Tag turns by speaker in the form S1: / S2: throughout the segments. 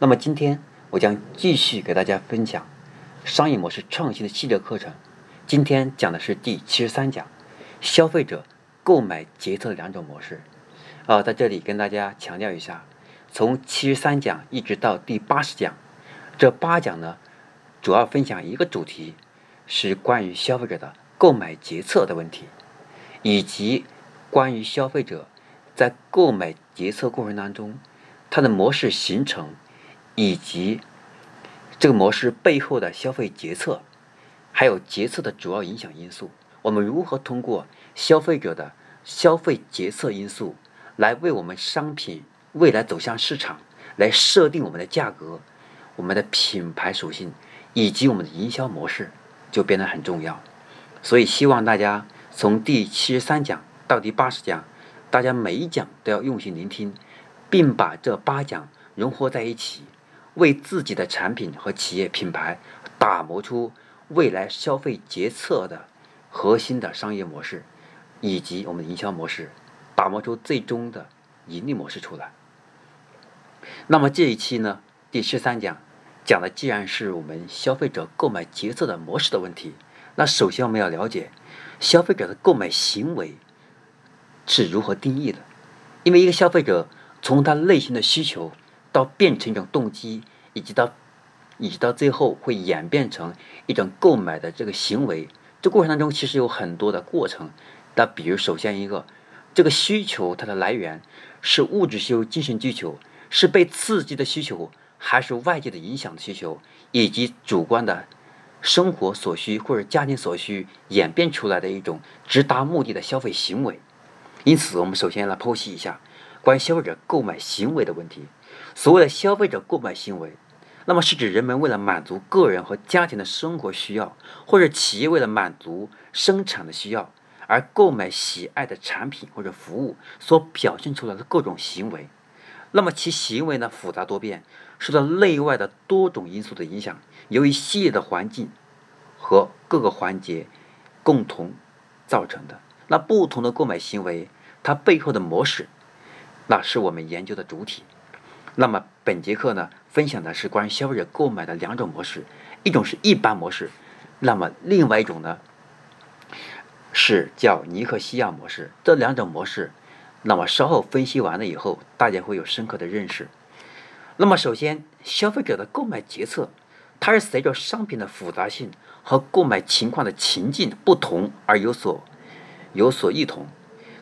S1: 那么今天我将继续给大家分享商业模式创新的系列课程。今天讲的是第七十三讲，消费者购买决策的两种模式。啊，在这里跟大家强调一下，从七十三讲一直到第八十讲，这八讲呢，主要分享一个主题，是关于消费者的购买决策的问题，以及关于消费者在购买决策过程当中，它的模式形成。以及这个模式背后的消费决策，还有决策的主要影响因素，我们如何通过消费者的消费决策因素，来为我们商品未来走向市场，来设定我们的价格、我们的品牌属性以及我们的营销模式，就变得很重要。所以希望大家从第七十三讲到第八十讲，大家每一讲都要用心聆听，并把这八讲融合在一起。为自己的产品和企业品牌打磨出未来消费决策的核心的商业模式，以及我们的营销模式，打磨出最终的盈利模式出来。那么这一期呢，第十三讲讲的既然是我们消费者购买决策的模式的问题，那首先我们要了解消费者的购买行为是如何定义的，因为一个消费者从他内心的需求。到变成一种动机，以及到，以及到最后会演变成一种购买的这个行为，这过程当中其实有很多的过程。那比如，首先一个，这个需求它的来源是物质需求、精神需求，是被刺激的需求，还是外界的影响的需求，以及主观的生活所需或者家庭所需演变出来的一种直达目的的消费行为。因此，我们首先来剖析一下关于消费者购买行为的问题。所谓的消费者购买行为，那么是指人们为了满足个人和家庭的生活需要，或者企业为了满足生产的需要而购买喜爱的产品或者服务所表现出来的各种行为。那么其行为呢复杂多变，受到内外的多种因素的影响，由于系列的环境和各个环节共同造成的。那不同的购买行为，它背后的模式，那是我们研究的主体。那么本节课呢，分享的是关于消费者购买的两种模式，一种是一般模式，那么另外一种呢，是叫尼克西亚模式。这两种模式，那么稍后分析完了以后，大家会有深刻的认识。那么首先，消费者的购买决策，它是随着商品的复杂性和购买情况的情境不同而有所有所异同。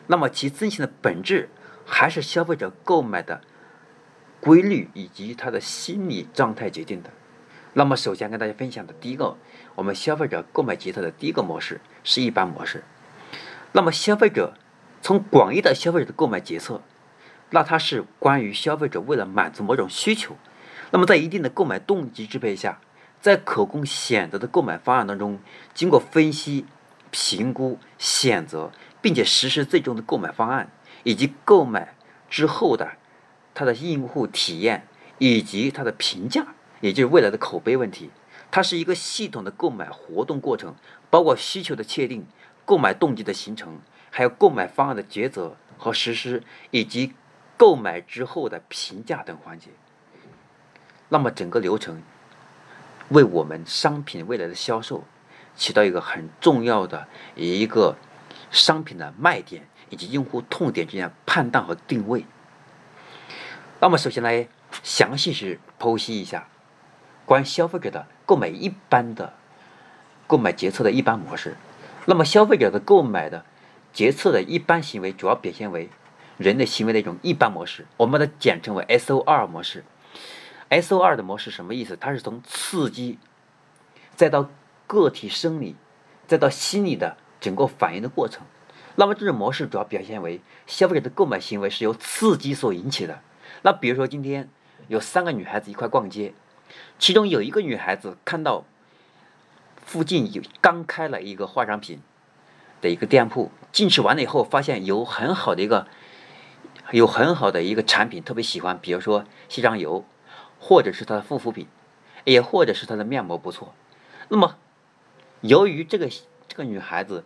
S1: 那么其遵循的本质还是消费者购买的。规律以及他的心理状态决定的。那么，首先跟大家分享的第一个，我们消费者购买决策的第一个模式是一般模式。那么，消费者从广义的消费者的购买决策，那它是关于消费者为了满足某种需求，那么在一定的购买动机支配下，在可供选择的购买方案当中，经过分析、评估、选择，并且实施最终的购买方案，以及购买之后的。它的用户体验以及它的评价，也就是未来的口碑问题，它是一个系统的购买活动过程，包括需求的确定、购买动机的形成，还有购买方案的抉择和实施，以及购买之后的评价等环节。那么整个流程为我们商品未来的销售起到一个很重要的一个商品的卖点以及用户痛点之间判断和定位。那么，首先来详细是剖析一下关于消费者的购买一般的购买决策的一般模式。那么，消费者的购买的决策的一般行为主要表现为人的行为的一种一般模式，我们的简称为 S O R 模式。S O R 的模式什么意思？它是从刺激，再到个体生理，再到心理的整个反应的过程。那么，这种模式主要表现为消费者的购买行为是由刺激所引起的。那比如说，今天有三个女孩子一块逛街，其中有一个女孩子看到附近有刚开了一个化妆品的一个店铺，进去完了以后，发现有很好的一个有很好的一个产品，特别喜欢，比如说卸妆油，或者是它的护肤品，也或者是它的面膜不错。那么由于这个这个女孩子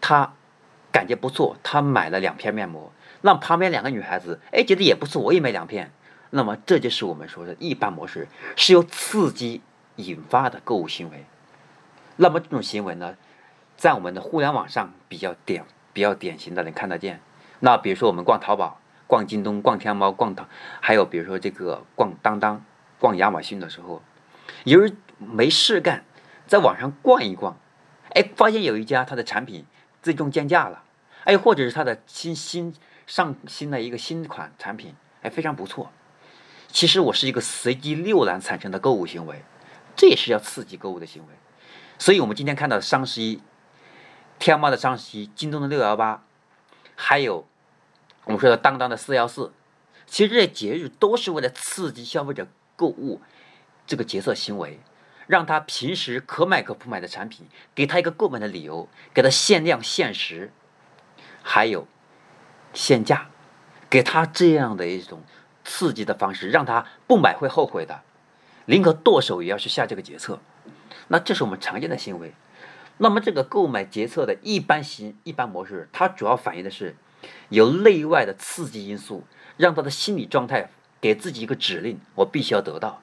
S1: 她感觉不错，她买了两片面膜。让旁边两个女孩子哎觉得也不错，我也买两片。那么这就是我们说的一般模式，是由刺激引发的购物行为。那么这种行为呢，在我们的互联网上比较典比较典型的能看得见。那比如说我们逛淘宝、逛京东、逛天猫、逛淘，还有比如说这个逛当当、逛亚马逊的时候，有人没事干，在网上逛一逛，哎，发现有一家它的产品最终降价了，哎，或者是它的新新。上新的一个新款产品，还非常不错。其实我是一个随机浏览产生的购物行为，这也是要刺激购物的行为。所以，我们今天看到的双十一，天猫的双十一，京东的六幺八，还有我们说的当当的四幺四，其实这些节日都是为了刺激消费者购物这个决策行为，让他平时可买可不买的产品，给他一个购买的理由，给他限量限时，还有。限价，给他这样的一种刺激的方式，让他不买会后悔的，宁可剁手也要去下这个决策。那这是我们常见的行为。那么这个购买决策的一般行一般模式，它主要反映的是由内外的刺激因素，让他的心理状态给自己一个指令，我必须要得到。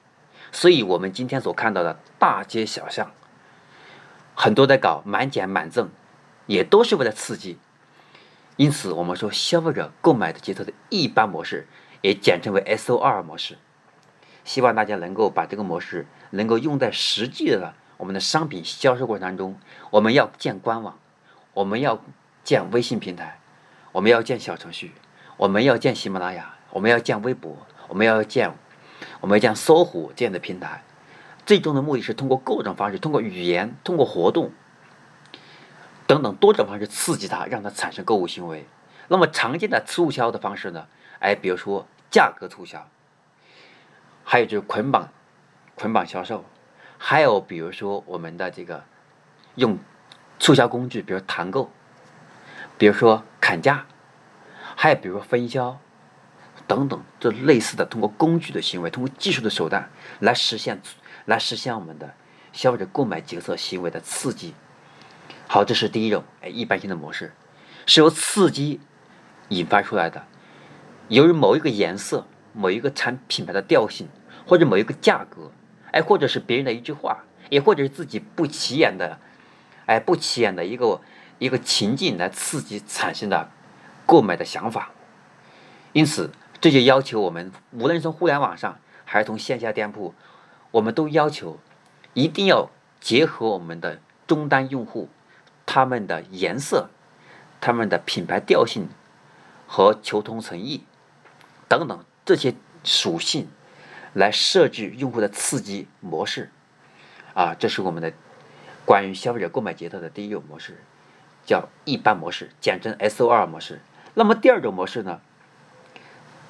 S1: 所以我们今天所看到的大街小巷，很多在搞满减满赠，也都是为了刺激。因此，我们说消费者购买的决策的一般模式，也简称为 SOR 模式。希望大家能够把这个模式能够用在实际的我们的商品销售过程当中。我们要建官网，我们要建微信平台，我们要建小程序，我们要建喜马拉雅，我们要建微博，我们要建我们要建搜狐这样的平台。最终的目的是通过各种方式，通过语言，通过活动。等等多种方式刺激他，让他产生购物行为。那么常见的促销的方式呢？哎，比如说价格促销，还有就是捆绑捆绑销售，还有比如说我们的这个用促销工具，比如团购，比如说砍价，还有比如说分销等等，这类似的通过工具的行为，通过技术的手段来实现来实现我们的消费者购买决策行为的刺激。好，这是第一种，哎，一般性的模式，是由刺激引发出来的。由于某一个颜色、某一个产品牌的调性，或者某一个价格，哎，或者是别人的一句话，也或者是自己不起眼的，哎，不起眼的一个一个情境来刺激产生的购买的想法。因此，这就要求我们，无论从互联网上还是从线下店铺，我们都要求一定要结合我们的终端用户。他们的颜色、他们的品牌调性和求同存异等等这些属性，来设置用户的刺激模式。啊，这是我们的关于消费者购买决策的第一种模式，叫一般模式，简称 SOR 模式。那么第二种模式呢，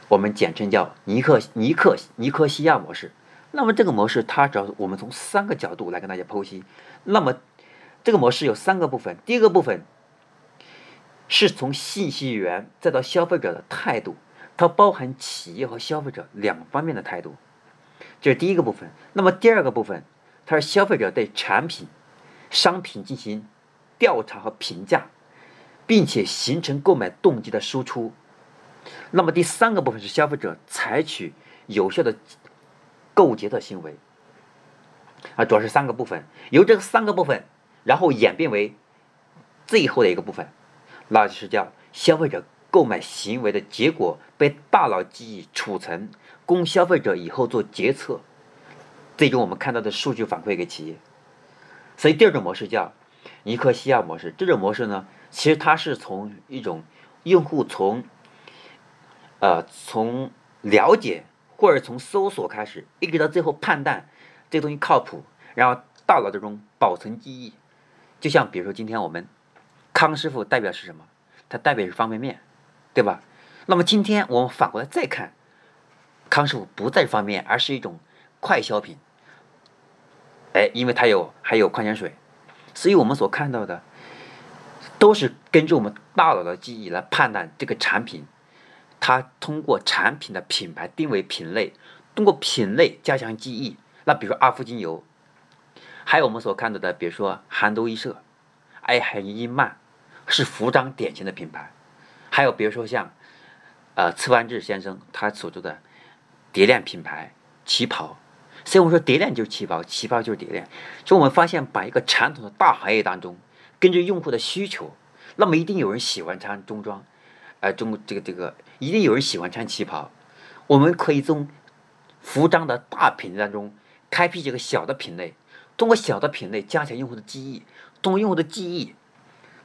S1: 我们简称叫尼克尼克尼克西亚模式。那么这个模式，它主要我们从三个角度来跟大家剖析。那么这个模式有三个部分，第一个部分是从信息源再到消费者的态度，它包含企业和消费者两方面的态度，这是第一个部分。那么第二个部分，它是消费者对产品、商品进行调查和评价，并且形成购买动机的输出。那么第三个部分是消费者采取有效的购物决策行为。啊，主要是三个部分，由这三个部分。然后演变为最后的一个部分，那就是叫消费者购买行为的结果被大脑记忆储存，供消费者以后做决策。最终我们看到的数据反馈给企业。所以第二种模式叫尼克西亚模式。这种模式呢，其实它是从一种用户从呃从了解或者从搜索开始，一直到最后判断这东西靠谱，然后大脑这种保存记忆。就像比如说，今天我们康师傅代表是什么？它代表是方便面，对吧？那么今天我们反过来再看，康师傅不在方便面，而是一种快消品。哎，因为它有还有矿泉水，所以我们所看到的都是根据我们大脑的记忆来判断这个产品。它通过产品的品牌定位品类，通过品类加强记忆。那比如说阿芙精油，还有我们所看到的，比如说韩都衣舍、爱海伊曼，是服装典型的品牌。还有比如说像呃次万志先生他所做的蝶恋品牌旗袍。所以我们说蝶恋就是旗袍，旗袍就是蝶恋。所以我们发现，把一个传统的大行业当中，根据用户的需求，那么一定有人喜欢穿中装，呃，中这个这个一定有人喜欢穿旗袍。我们可以从服装的大品类当中开辟这个小的品类，通过小的品类加强用户的记忆，通过用户的记忆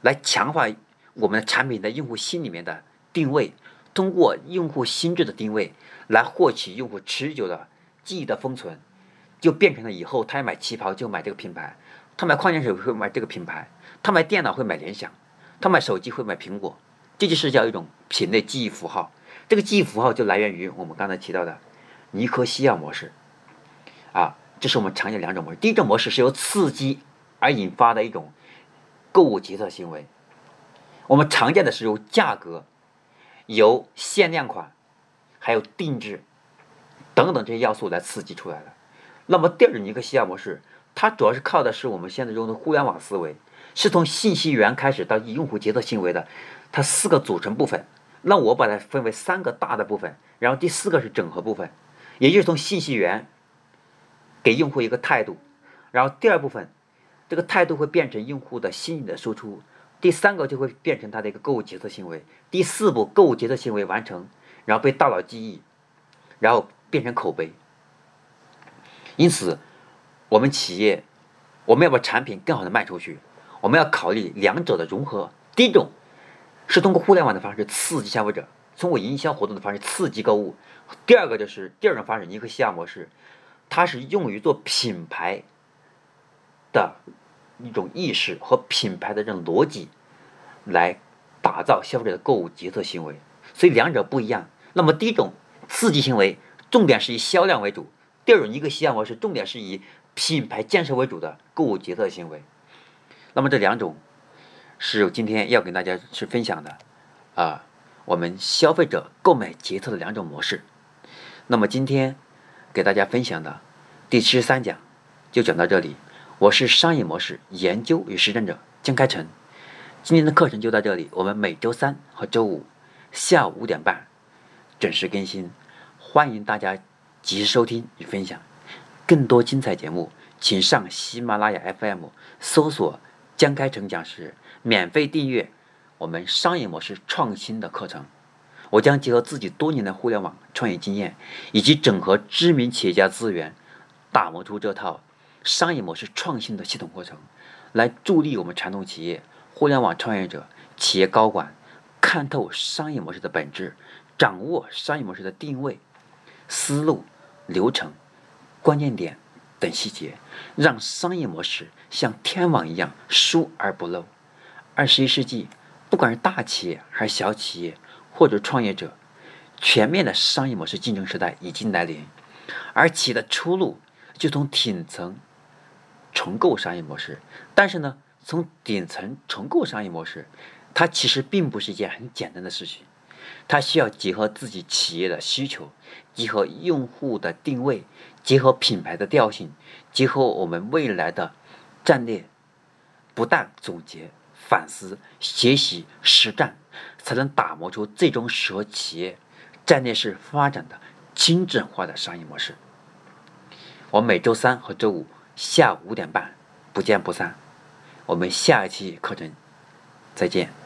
S1: 来强化我们的产品在用户心里面的定位，通过用户心智的定位来获取用户持久的记忆的封存。就变成了以后，他要买旗袍就买这个品牌，他买矿泉水会买这个品牌，他买电脑会买联想，他买手机会买苹果，这就是叫一种品类记忆符号。这个记忆符号就来源于我们刚才提到的尼科西亚模式，啊，这是我们常见两种模式。第一种模式是由刺激而引发的一种购物决策行为，我们常见的是由价格、由限量款、还有定制等等这些要素来刺激出来的。那么第二种尼克西亚模式，它主要是靠的是我们现在用的互联网思维，是从信息源开始到用户决策行为的，它四个组成部分。那我把它分为三个大的部分，然后第四个是整合部分，也就是从信息源给用户一个态度，然后第二部分，这个态度会变成用户的心理的输出，第三个就会变成他的一个购物决策行为，第四步购物决策行为完成，然后被大脑记忆，然后变成口碑。因此，我们企业我们要把产品更好的卖出去，我们要考虑两者的融合。第一种是通过互联网的方式刺激消费者，通过营销活动的方式刺激购物；第二个就是第二种方式，尼克西亚模式，它是用于做品牌的一种意识和品牌的这种逻辑，来打造消费者的购物决策行为。所以两者不一样。那么第一种刺激行为，重点是以销量为主。第二种一个西亚模式，重点是以品牌建设为主的购物决策行为。那么这两种是今天要跟大家去分享的啊，我们消费者购买决策的两种模式。那么今天给大家分享的第七十三讲就讲到这里。我是商业模式研究与实战者江开成。今天的课程就到这里，我们每周三和周五下午五点半准时更新，欢迎大家。及时收听与分享，更多精彩节目，请上喜马拉雅 FM 搜索“江开成讲师”，免费订阅我们商业模式创新的课程。我将结合自己多年的互联网创业经验，以及整合知名企业家资源，打磨出这套商业模式创新的系统课程，来助力我们传统企业、互联网创业者、企业高管看透商业模式的本质，掌握商业模式的定位。思路、流程、关键点等细节，让商业模式像天网一样疏而不漏。二十一世纪，不管是大企业还是小企业或者创业者，全面的商业模式竞争时代已经来临。而企业的出路就从顶层重构商业模式。但是呢，从顶层重构商业模式，它其实并不是一件很简单的事情。它需要结合自己企业的需求，结合用户的定位，结合品牌的调性，结合我们未来的战略，不断总结、反思、学习、实战，才能打磨出最终适合企业战略式发展的精准化的商业模式。我每周三和周五下午五点半不见不散。我们下一期课程再见。